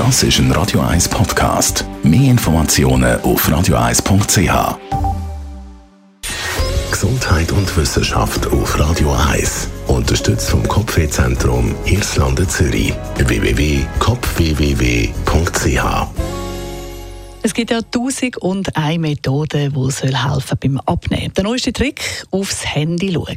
Das ist ein Radio 1 Podcast. Mehr Informationen auf radio1.ch. Gesundheit und Wissenschaft auf Radio 1. Unterstützt vom Kopfwehzentrum Irlande Zürich. www.kopfwww.ch es gibt ja tausend und eine Methode, die helfen beim Abnehmen. Der neueste Trick, aufs Handy schauen.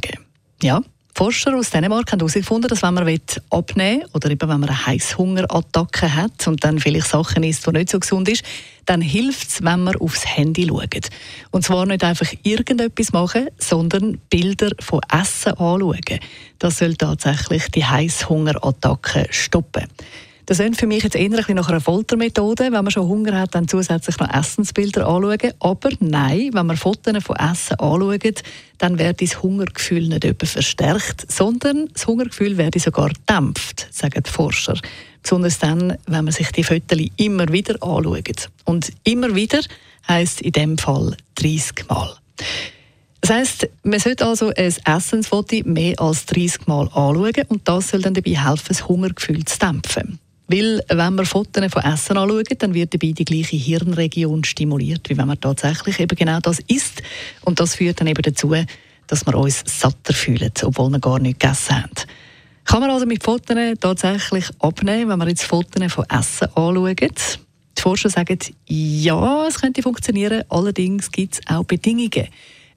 Ja, Forscher aus Dänemark haben herausgefunden, dass wenn man abnehmen will oder eben wenn man eine Heißhungerattacke hat und dann vielleicht Sachen isst, die nicht so gesund ist, dann hilft es, wenn man aufs Handy schaut. Und zwar nicht einfach irgendetwas machen, sondern Bilder von Essen anschauen. Das soll tatsächlich die Heißhungerattacke stoppen. Das sind für mich jetzt eher ein nach einer Foltermethode, wenn man schon Hunger hat, dann zusätzlich noch Essensbilder anschauen. Aber nein, wenn man Fotos von Essen anschaut, dann wird das Hungergefühl nicht etwa verstärkt, sondern das Hungergefühl wird sogar dämpft, sagen die Forscher. Besonders dann, wenn man sich die Fotos immer wieder anschaut. Und immer wieder heisst in dem Fall 30 Mal. Das heisst, man sollte also ein Essensfoto mehr als 30 Mal anschauen und das soll dann dabei helfen, das Hungergefühl zu dämpfen. Weil, wenn wir Fotos von Essen anschauen, dann wird dabei die gleiche Hirnregion stimuliert, wie wenn man tatsächlich eben genau das isst. Und das führt dann eben dazu, dass wir uns satter fühlen, obwohl wir gar nicht gegessen haben. Kann man also mit Fotos tatsächlich abnehmen, wenn wir jetzt Fotos von Essen anschauen? Die Forscher sagen, ja, es könnte funktionieren, allerdings gibt es auch Bedingungen.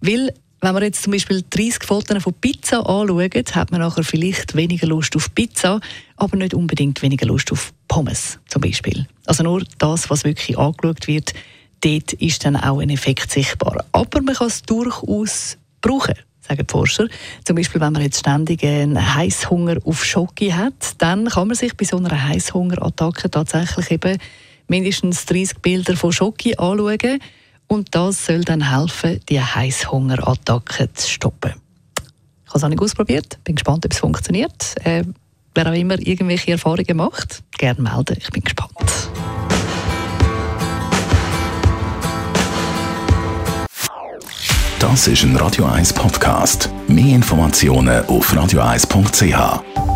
Weil wenn man jetzt zum Beispiel 30 Fotos von Pizza anschaut, hat man nachher vielleicht weniger Lust auf Pizza, aber nicht unbedingt weniger Lust auf Pommes zum Beispiel. Also nur das, was wirklich angeschaut wird, dort ist dann auch ein Effekt sichtbar. Aber man kann es durchaus brauchen sagen die Forscher. Zum Beispiel, wenn man jetzt ständig einen Heißhunger auf Schoki hat, dann kann man sich bei so einer Heißhungerattacke tatsächlich eben mindestens 30 Bilder von Schoki anschauen und das soll dann helfen, die Heißhungerattacke zu stoppen. Ich habe es auch nicht ausprobiert, bin gespannt, ob es funktioniert. Äh, wer auch immer irgendwelche Erfahrungen macht, gerne melden, ich bin gespannt. Das ist ein Radio 1 Podcast. Mehr Informationen auf radio1.ch.